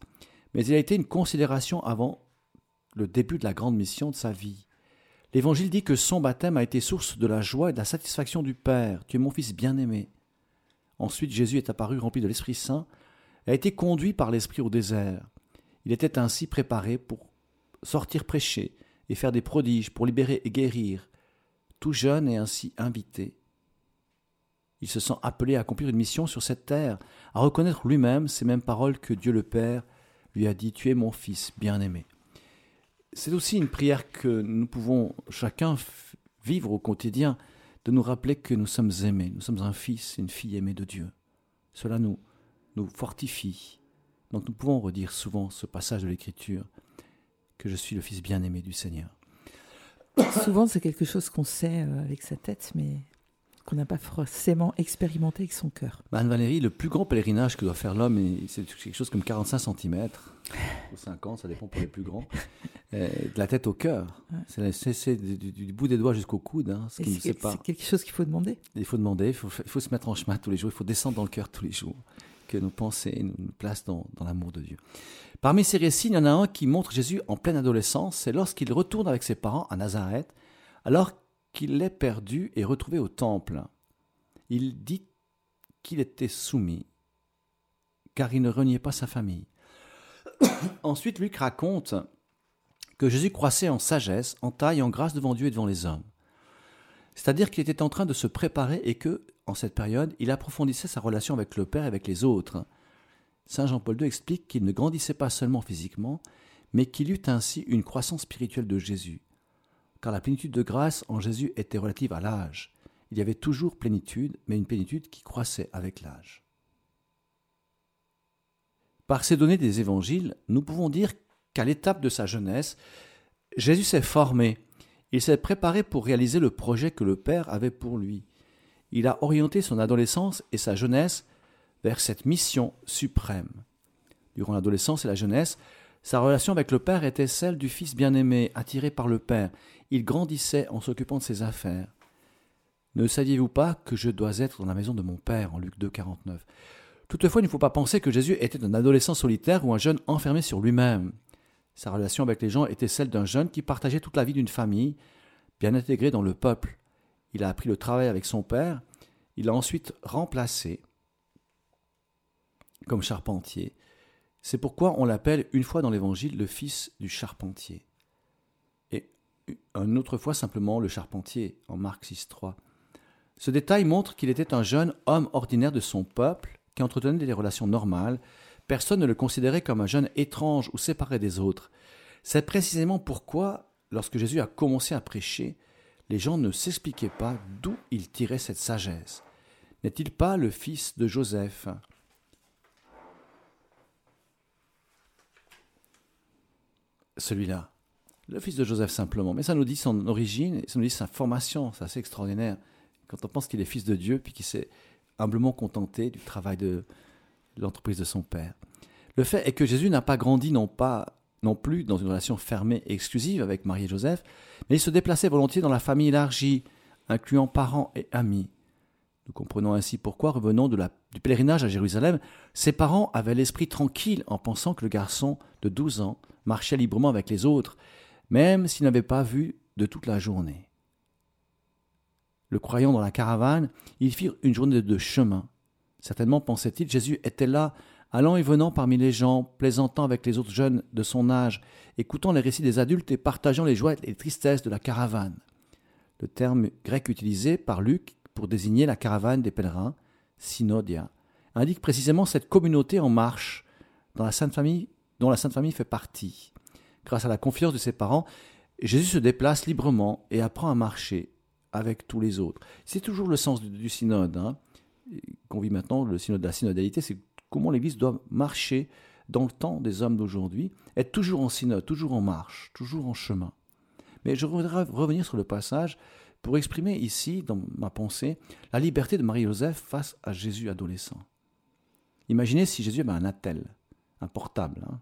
mais il a été une considération avant le début de la grande mission de sa vie. L'Évangile dit que son baptême a été source de la joie et de la satisfaction du Père. Tu es mon Fils bien-aimé. Ensuite, Jésus est apparu rempli de l'Esprit Saint et a été conduit par l'Esprit au désert. Il était ainsi préparé pour sortir prêcher et faire des prodiges, pour libérer et guérir. Tout jeune et ainsi invité. Il se sent appelé à accomplir une mission sur cette terre, à reconnaître lui-même ces mêmes paroles que Dieu le Père lui a dit Tu es mon Fils bien-aimé c'est aussi une prière que nous pouvons chacun vivre au quotidien, de nous rappeler que nous sommes aimés, nous sommes un fils, une fille aimée de Dieu. Cela nous, nous fortifie. Donc nous pouvons redire souvent ce passage de l'Écriture, que je suis le fils bien-aimé du Seigneur. Souvent c'est quelque chose qu'on sait euh, avec sa tête, mais qu'on n'a pas forcément expérimenté avec son cœur. Bah, Anne-Valérie, le plus grand pèlerinage que doit faire l'homme, c'est quelque chose comme 45 cm, ou 50, ça dépend pour les plus grands, euh, de la tête au cœur. C'est du, bout des doigts jusqu'au coude, hein, ce C'est quelque chose qu'il faut demander. Il faut demander, il faut, il faut, se mettre en chemin tous les jours, il faut descendre dans le cœur tous les jours. que nos pensées nous placent dans, dans l'amour de Dieu. Parmi ces récits, il y en a un qui montre Jésus en pleine adolescence. C'est lorsqu'il retourne avec ses parents à Nazareth, alors qu'il est perdu et retrouvé au temple. Il dit qu'il était soumis, car il ne reniait pas sa famille. Ensuite, Luc raconte que Jésus croissait en sagesse, en taille, en grâce devant Dieu et devant les hommes. C'est-à-dire qu'il était en train de se préparer et que, en cette période, il approfondissait sa relation avec le Père et avec les autres. Saint Jean-Paul II explique qu'il ne grandissait pas seulement physiquement, mais qu'il eut ainsi une croissance spirituelle de Jésus. Car la plénitude de grâce en Jésus était relative à l'âge. Il y avait toujours plénitude, mais une plénitude qui croissait avec l'âge. Par ces données des évangiles, nous pouvons dire qu'à l'étape de sa jeunesse, Jésus s'est formé, il s'est préparé pour réaliser le projet que le Père avait pour lui. Il a orienté son adolescence et sa jeunesse vers cette mission suprême. Durant l'adolescence et la jeunesse, sa relation avec le Père était celle du Fils bien-aimé, attiré par le Père. Il grandissait en s'occupant de ses affaires. Ne saviez-vous pas que je dois être dans la maison de mon Père en Luc 2, 49 Toutefois, il ne faut pas penser que Jésus était un adolescent solitaire ou un jeune enfermé sur lui-même. Sa relation avec les gens était celle d'un jeune qui partageait toute la vie d'une famille, bien intégré dans le peuple. Il a appris le travail avec son père, il a ensuite remplacé comme charpentier. C'est pourquoi on l'appelle une fois dans l'Évangile le fils du charpentier. Une autre fois simplement le charpentier en Marc 6.3. Ce détail montre qu'il était un jeune homme ordinaire de son peuple qui entretenait des relations normales. Personne ne le considérait comme un jeune étrange ou séparé des autres. C'est précisément pourquoi, lorsque Jésus a commencé à prêcher, les gens ne s'expliquaient pas d'où il tirait cette sagesse. N'est-il pas le fils de Joseph? Celui-là, le fils de Joseph simplement. Mais ça nous dit son origine, ça nous dit sa formation, c'est assez extraordinaire. Quand on pense qu'il est fils de Dieu, puis qu'il s'est humblement contenté du travail de l'entreprise de son père. Le fait est que Jésus n'a pas grandi non pas non plus dans une relation fermée et exclusive avec Marie et Joseph, mais il se déplaçait volontiers dans la famille élargie, incluant parents et amis. Nous comprenons ainsi pourquoi, revenant du pèlerinage à Jérusalem, ses parents avaient l'esprit tranquille en pensant que le garçon de 12 ans marchait librement avec les autres, même s'il n'avait pas vu de toute la journée le croyant dans la caravane, ils firent une journée de chemin. Certainement, pensait-il, Jésus était là, allant et venant parmi les gens, plaisantant avec les autres jeunes de son âge, écoutant les récits des adultes et partageant les joies et les tristesses de la caravane. Le terme grec utilisé par Luc pour désigner la caravane des pèlerins, synodia, indique précisément cette communauté en marche dans la Sainte Famille, dont la Sainte Famille fait partie. Grâce à la confiance de ses parents, Jésus se déplace librement et apprend à marcher, avec tous les autres. C'est toujours le sens du, synode hein, qu'on vit maintenant, le synode de la synodalité, c'est comment l'Église doit marcher dans le temps des hommes d'aujourd'hui, être toujours en synode, toujours en marche, toujours en chemin. Mais je voudrais revenir sur le passage pour exprimer ici, dans ma pensée, la liberté de Marie-Joseph face à Jésus adolescent. Imaginez si Jésus avait un attel, un portable. Hein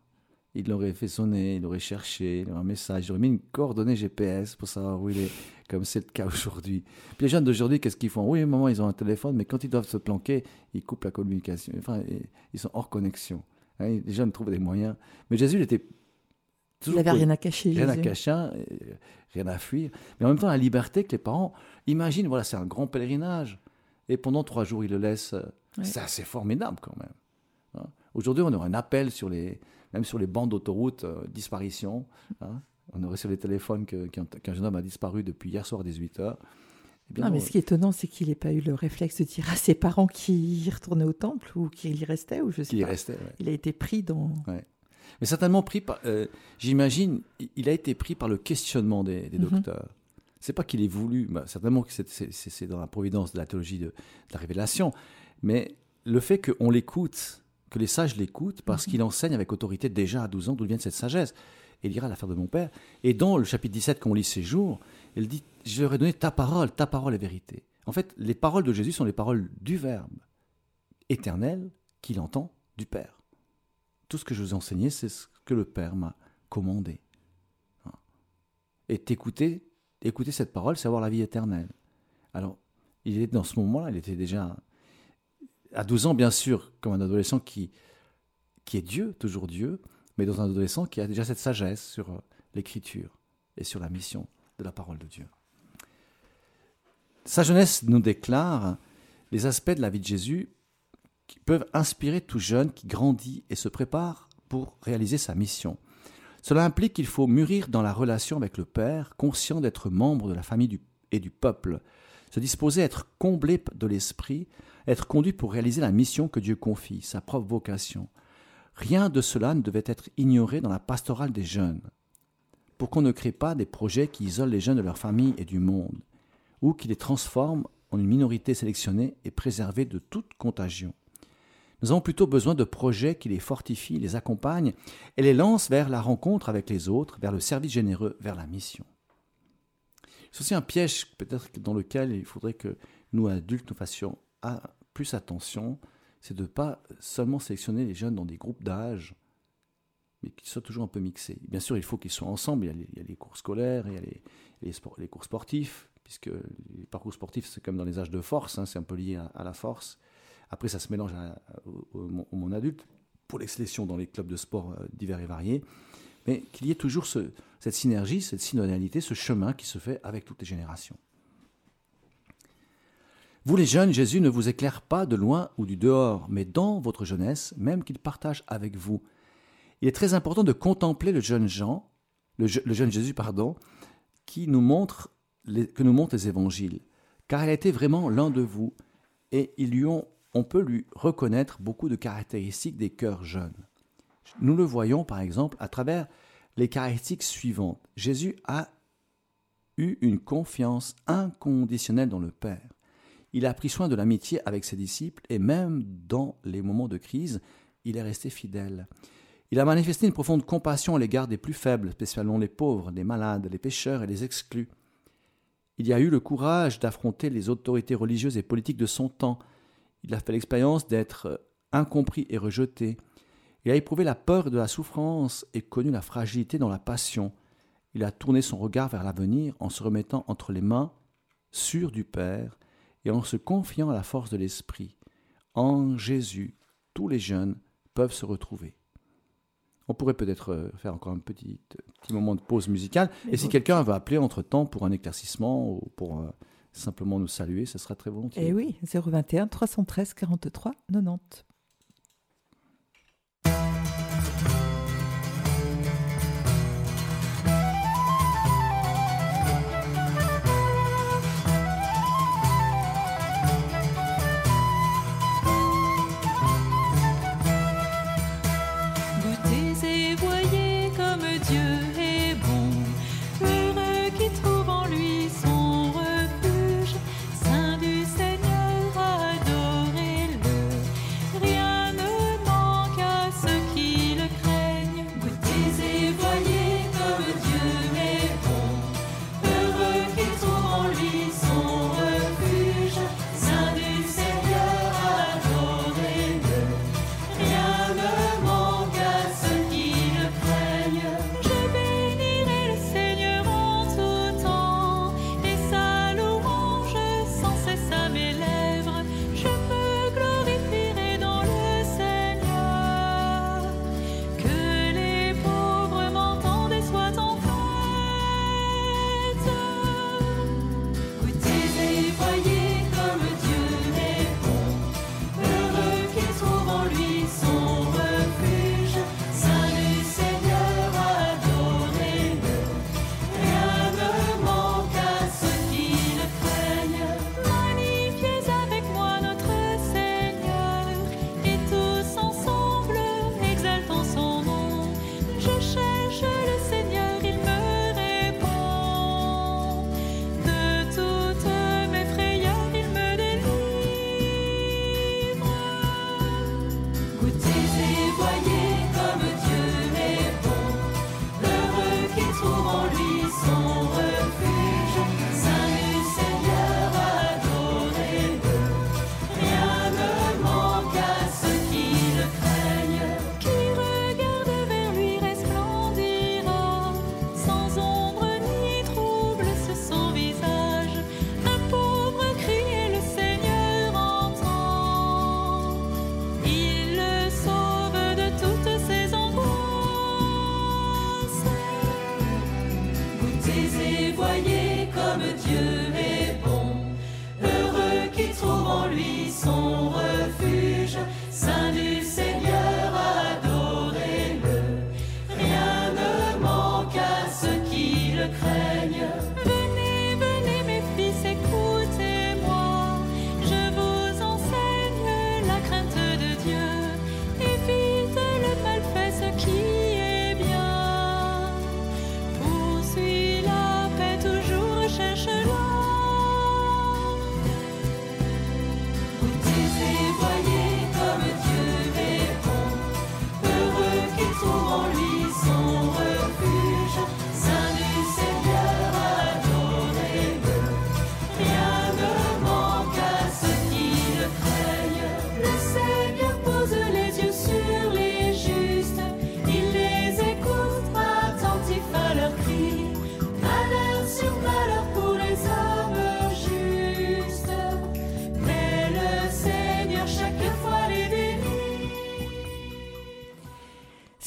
il l'aurait fait sonner, il aurait cherché, il aurait un message, il aurait mis une coordonnée GPS pour savoir où il est, comme c'est le cas aujourd'hui. Puis les jeunes d'aujourd'hui, qu'est-ce qu'ils font? Oui, moment, ils ont un téléphone, mais quand ils doivent se planquer, ils coupent la communication. Enfin, ils sont hors connexion. Hein, les jeunes trouvent des moyens. Mais Jésus, il était. Il n'avait rien à cacher. Rien à cacher, rien à fuir. Mais en même temps, la liberté que les parents imaginent, voilà, c'est un grand pèlerinage. Et pendant trois jours, ils le laissent. C'est assez formidable quand même. Hein. Aujourd'hui, on aurait un appel sur les, même sur les bandes d'autoroute, euh, disparition. Hein. On aurait sur les téléphones qu'un jeune homme a disparu depuis hier soir à 18h. Eh non, mais ce qui est étonnant, c'est qu'il n'ait pas eu le réflexe de dire à ses parents qu'il retournait au temple ou qu'il y restait, ou je sais pas. restait, Il a été pris dans. Mais certainement pris par. Euh, j'imagine, il a été pris par le questionnement des, des mm-hmm. docteurs. C'est pas qu'il ait voulu, bah, certainement que c'est dans la providence de la théologie de, de la révélation, mais le fait qu'on l'écoute que les sages l'écoutent parce mhm. qu'il enseigne avec autorité déjà à 12 ans d'où vient cette sagesse. Et il ira l'affaire de mon père. Et dans le chapitre 17, quand on lit ces jours, il dit Je leur ai donné ta parole, ta parole est vérité. En fait, les paroles de Jésus sont les paroles du Verbe éternel qu'il entend du Père. Tout ce que je vous ai enseigné, c'est ce que le Père m'a commandé. Hein. Et t'écouter, écouter cette parole, c'est avoir la vie éternelle. Alors, il est dans ce moment-là, il était déjà à 12 ans, bien sûr, comme un adolescent qui, qui est Dieu, toujours Dieu, mais dans un adolescent qui a déjà cette sagesse sur euh, l'écriture et sur la mission de la parole de Dieu. Sa jeunesse nous déclare les aspects de la vie de Jésus qui peuvent inspirer tout jeune qui grandit et se prépare pour réaliser sa mission. Cela implique qu'il faut mûrir dans la relation avec le Père, conscient d'être membre de la famille et du peuple, se disposer à être comblé de l'Esprit, être conduit pour réaliser la mission que Dieu confie, sa propre vocation. Rien de cela ne devait être ignoré dans la pastorale des jeunes, pour qu'on ne crée pas des projets qui isolent les jeunes de leur famille et du monde, ou qui les transforment en une minorité sélectionnée et préservée de toute contagion. Nous avons plutôt besoin de projets qui les fortifient, les accompagnent et les lancent vers la rencontre avec les autres, vers le service généreux, vers la mission. C'est aussi un piège peut-être dans lequel il faudrait que nous, adultes, nous fassions plus attention, c'est de ne pas seulement sélectionner les jeunes dans des groupes d'âge, mais qu'ils soient toujours un peu mixés. Bien sûr, il faut qu'ils soient ensemble. Il y a les, cours scolaires, il y a les, cours sportifs, puisque les parcours sportifs, c'est comme dans les âges de force, hein, c'est un peu lié à, la force. Après, ça se mélange au, monde adulte pour les sélections dans les clubs de sport euh, divers et variés. Mais qu'il y ait toujours cette synergie, cette synodalité, ce chemin qui se fait avec toutes les générations. Vous les jeunes, Jésus ne vous éclaire pas de loin ou du dehors, mais dans votre jeunesse, même qu'il partage avec vous. Il est très important de contempler le jeune Jean, le, jeune Jésus, pardon, qui nous montre que nous les évangiles, car il a été vraiment l'un de vous, et on peut lui reconnaître beaucoup de caractéristiques des cœurs jeunes. Nous le voyons par exemple à travers les caractéristiques suivantes. Jésus a eu une confiance inconditionnelle dans le Père. Il a pris soin de l'amitié avec ses disciples et même dans les moments de crise, il est resté fidèle. Il a manifesté une profonde compassion à l'égard des plus faibles, spécialement les pauvres, les malades, les pécheurs et les exclus. Il y a eu le courage d'affronter les autorités religieuses et politiques de son temps. Il a fait l'expérience d'être incompris et rejeté. Il a éprouvé la peur de la souffrance et connu la fragilité dans la passion. Il a tourné son regard vers l'avenir en se remettant entre les mains sûres du Père et en se confiant à la force de l'Esprit. En Jésus, tous les jeunes peuvent se retrouver. On pourrait peut-être euh, faire encore un petit, petit moment de pause musicale. et si quelqu'un veut appeler entre-temps pour un éclaircissement ou pour euh, simplement nous saluer, ce sera très volontiers. Eh oui, 021 313 43 90.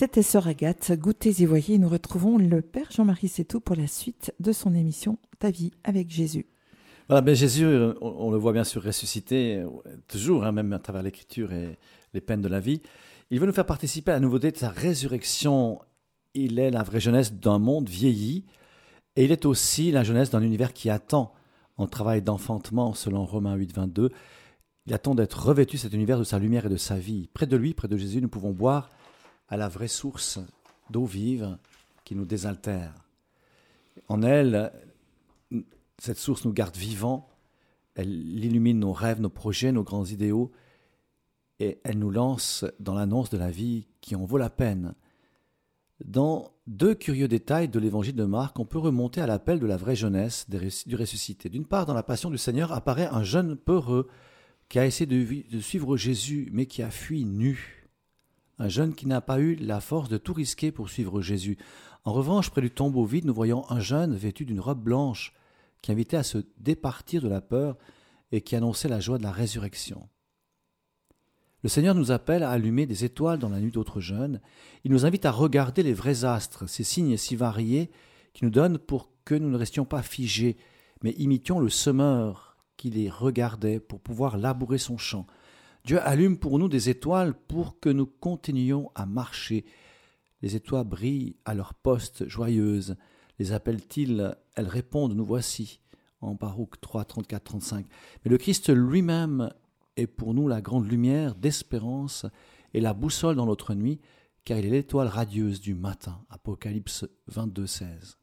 C'était Sœur Agathe, goûtez et voyez. Nous retrouvons le Père Jean-Marie Sétou pour la suite de son émission Ta vie avec Jésus. Voilà, ben Jésus, on, le voit bien sûr ressuscité, toujours, hein, même à travers l'écriture et les peines de la vie. Il veut nous faire participer à la nouveauté de sa résurrection. Il est la vraie jeunesse d'un monde vieilli, et il est aussi la jeunesse d'un univers qui attend, en travail d'enfantement, selon Romains 8, 22. Il attend d'être revêtu cet univers de sa lumière et de sa vie. Près de lui, près de Jésus, nous pouvons boire à la vraie source d'eau vive qui nous désaltère. En elle, cette source nous garde vivants, elle illumine nos rêves, nos projets, nos grands idéaux, et elle nous lance dans l'annonce de la vie qui en vaut la peine. Dans deux curieux détails de l'évangile de Marc, on peut remonter à l'appel de la vraie jeunesse du ressuscité. D'une part, dans la passion du Seigneur apparaît un jeune peureux qui a essayé de suivre Jésus, mais qui a fui nu. Un jeune qui n'a pas eu la force de tout risquer pour suivre Jésus. En revanche, près du tombeau vide, nous voyons un jeune vêtu d'une robe blanche qui invitait à se départir de la peur et qui annonçait la joie de la résurrection. Le Seigneur nous appelle à allumer des étoiles dans la nuit d'autres jeunes. Il nous invite à regarder les vrais astres, ces signes si variés qui nous donnent pour que nous ne restions pas figés, mais imitions le semeur qui les regardait pour pouvoir labourer son champ. Dieu allume pour nous des étoiles pour que nous continuions à marcher. Les étoiles brillent à leur poste joyeuses. Les appelle-t-il? Elles répondent Nous voici. En Baruch 3, 34, 35. Mais le Christ lui-même est pour nous la grande lumière d'espérance et la boussole dans notre nuit, car il est l'étoile radieuse du matin. Apocalypse 22, 16.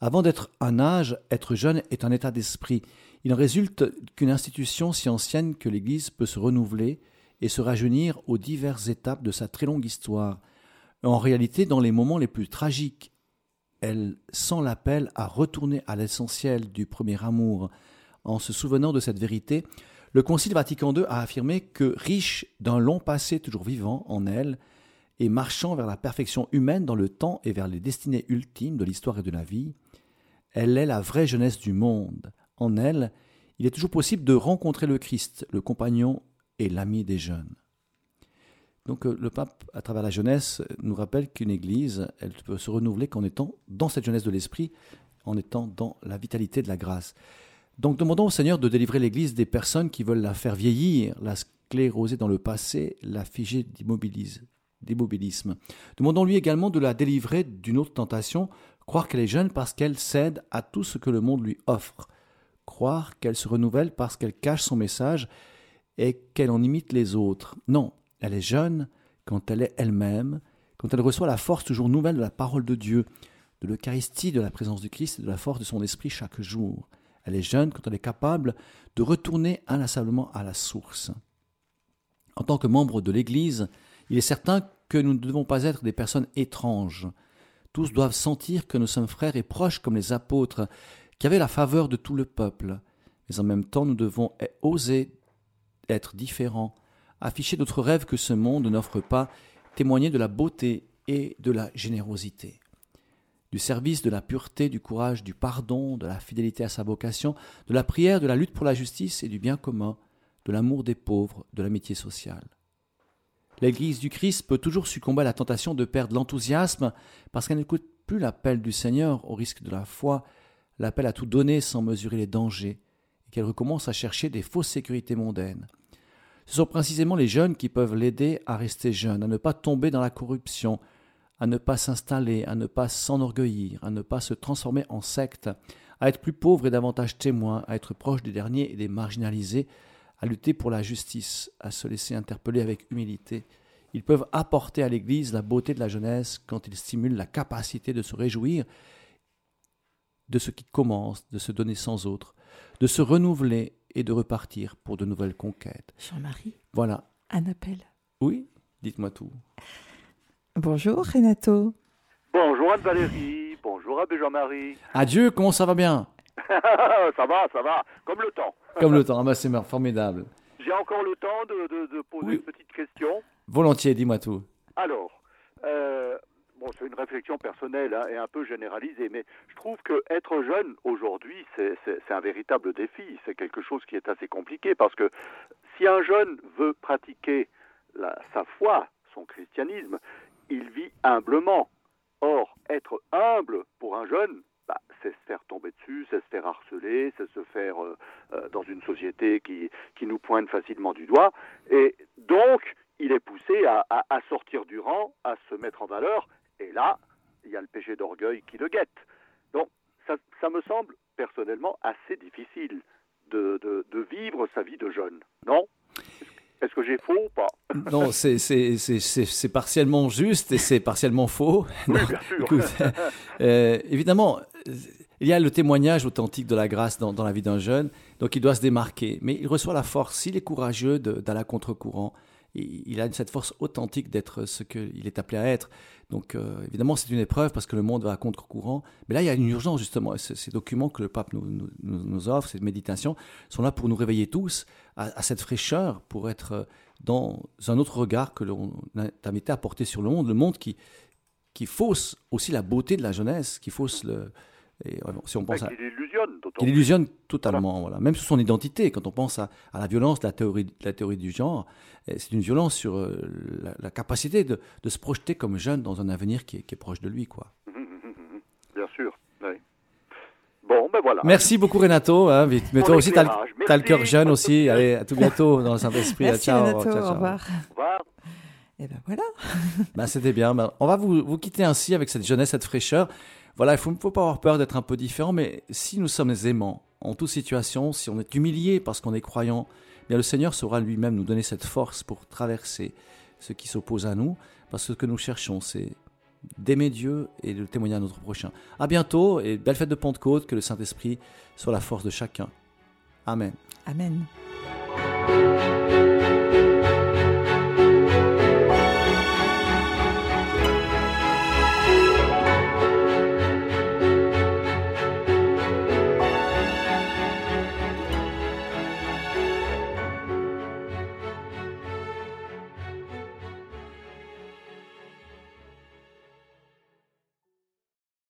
Avant d'être un âge, être jeune est un état d'esprit. Il en résulte qu'une institution si ancienne que l'Église peut se renouveler et se rajeunir aux diverses étapes de sa très longue histoire. En réalité, dans les moments les plus tragiques, elle sent l'appel à retourner à l'essentiel du premier amour. En se souvenant de cette vérité, le Concile Vatican II a affirmé que, riche d'un long passé toujours vivant en elle, et marchant vers la perfection humaine dans le temps et vers les destinées ultimes de l'histoire et de la vie, elle est la vraie jeunesse du monde. En elle, il est toujours possible de rencontrer le Christ, le compagnon et l'ami des jeunes. Donc euh, le pape, à travers la jeunesse, nous rappelle qu'une Église, elle peut se renouveler qu'en étant dans cette jeunesse de l'Esprit, en étant dans la vitalité de la grâce. Donc demandons au Seigneur de délivrer l'Église des personnes qui veulent la faire vieillir, la scléroser dans le passé, la figer d'immobilis- d'immobilisme. Demandons-lui également de la délivrer d'une autre tentation, croire qu'elle est jeune parce qu'elle cède à tout ce que le monde lui offre, croire qu'elle se renouvelle parce qu'elle cache son message et qu'elle en imite les autres. Non, elle est jeune quand elle est elle-même, quand elle reçoit la force toujours nouvelle de la parole de Dieu, de l'Eucharistie, de la présence du Christ et de la force de son esprit chaque jour. Elle est jeune quand elle est capable de retourner inlassablement à la source. En tant que membre de l'Église, il est certain que nous ne devons pas être des personnes étranges. Tous doivent sentir que nous sommes frères et proches comme les apôtres, qui avaient la faveur de tout le peuple. Mais en même temps, nous devons oser être différents, afficher d'autres rêves que ce monde n'offre pas, témoigner de la beauté et de la générosité du service, de la pureté, du courage, du pardon, de la fidélité à sa vocation, de la prière, de la lutte pour la justice et du bien commun, de l'amour des pauvres, de l'amitié sociale. L'Église du Christ peut toujours succomber à la tentation de perdre l'enthousiasme parce qu'elle n'écoute plus l'appel du Seigneur au risque de la foi, l'appel à tout donner sans mesurer les dangers, et qu'elle recommence à chercher des fausses sécurités mondaines. Ce sont précisément les jeunes qui peuvent l'aider à rester jeune, à ne pas tomber dans la corruption, à ne pas s'installer, à ne pas s'enorgueillir, à ne pas se transformer en secte, à être plus pauvre et davantage témoin, à être proche des derniers et des marginalisés, à lutter pour la justice, à se laisser interpeller avec humilité. Ils peuvent apporter à l'Église la beauté de la jeunesse quand ils stimulent la capacité de se réjouir de ce qui commence, de se donner sans autre, de se renouveler et de repartir pour de nouvelles conquêtes. Jean-Marie, Voilà. un appel. Oui, dites-moi tout. Bonjour Renato. Bonjour Anne-Valérie, bonjour Abbé Jean-Marie. Adieu, comment ça va bien? Ça va, ça va, comme le temps. Comme le temps, ah bah c'est formidable. J'ai encore le temps de, de- de poser Oui. une petite question. Volontiers, dis-moi tout. Alors, euh, c'est une réflexion personnelle hein, et un peu généralisée, mais je trouve que être jeune aujourd'hui, c'est un véritable défi. C'est quelque chose qui est assez compliqué parce que si un jeune veut pratiquer sa foi, son christianisme, il vit humblement. Or, être humble pour un jeune, bah, c'est se faire tomber dessus, c'est se faire harceler, c'est se faire euh, euh, dans une société qui, qui nous pointe facilement du doigt. Et donc, il est poussé à sortir du rang, à se mettre en valeur. Et là, il y a le péché d'orgueil qui le guette. Donc, ça, ça me semble personnellement assez difficile de, de- de vivre sa vie de jeune. Non? Est-ce que j'ai faux ou pas? Non, c'est- partiellement juste et c'est partiellement faux. Oui, Non, bien sûr. écoute, euh, évidemment, il y a le témoignage authentique de la grâce dans, dans la vie d'un jeune, donc il doit se démarquer. Mais il reçoit la force, s'il est courageux d'aller à contre-courant, il a cette force authentique d'être ce qu'il est appelé à être. Donc euh, évidemment, c'est une épreuve parce que le monde va à contre-courant. Mais là, il y a une urgence justement. Ces documents que le pape nous, offre, ces méditations, sont là pour nous réveiller tous à, cette fraîcheur, pour être euh, dans un autre regard que l'on est invité à porter sur le monde. Le monde qui, qui fausse aussi la beauté de la jeunesse, qui fausse le. Et, si on pense à, Qui l'illusionne, d'autant qui plus. l'illusionne totalement, voilà. même sous son identité. Quand on pense à, à la violence de la théorie, de la théorie du genre, eh, c'est une violence sur euh, la, la capacité de, de se projeter comme jeune dans un avenir qui est, qui est proche de lui. Quoi. Bien sûr. oui. Bon, ben voilà. Merci beaucoup Renato. Hein, mais toi aussi, tu as, l'éclairage. le Merci. cœur jeune aussi. Allez, à tout bientôt dans le Saint-Esprit. Merci ciao, Renato, ciao, ciao. au revoir. Au revoir. Et ben voilà. Ben, C'était bien. Ben, on va vous, vous quitter ainsi avec cette jeunesse, cette fraîcheur. Voilà, il ne faut, pas avoir peur d'être un peu différent, mais si nous sommes aimants en toute situation, si on est humilié parce qu'on est croyant, bien le Seigneur saura lui-même nous donner cette force pour traverser ce qui s'oppose à nous, parce que ce que nous cherchons, c'est d'aimer Dieu et de témoigner à notre prochain. À bientôt et belle fête de Pentecôte, que le Saint-Esprit soit la force de chacun. Amen. Amen.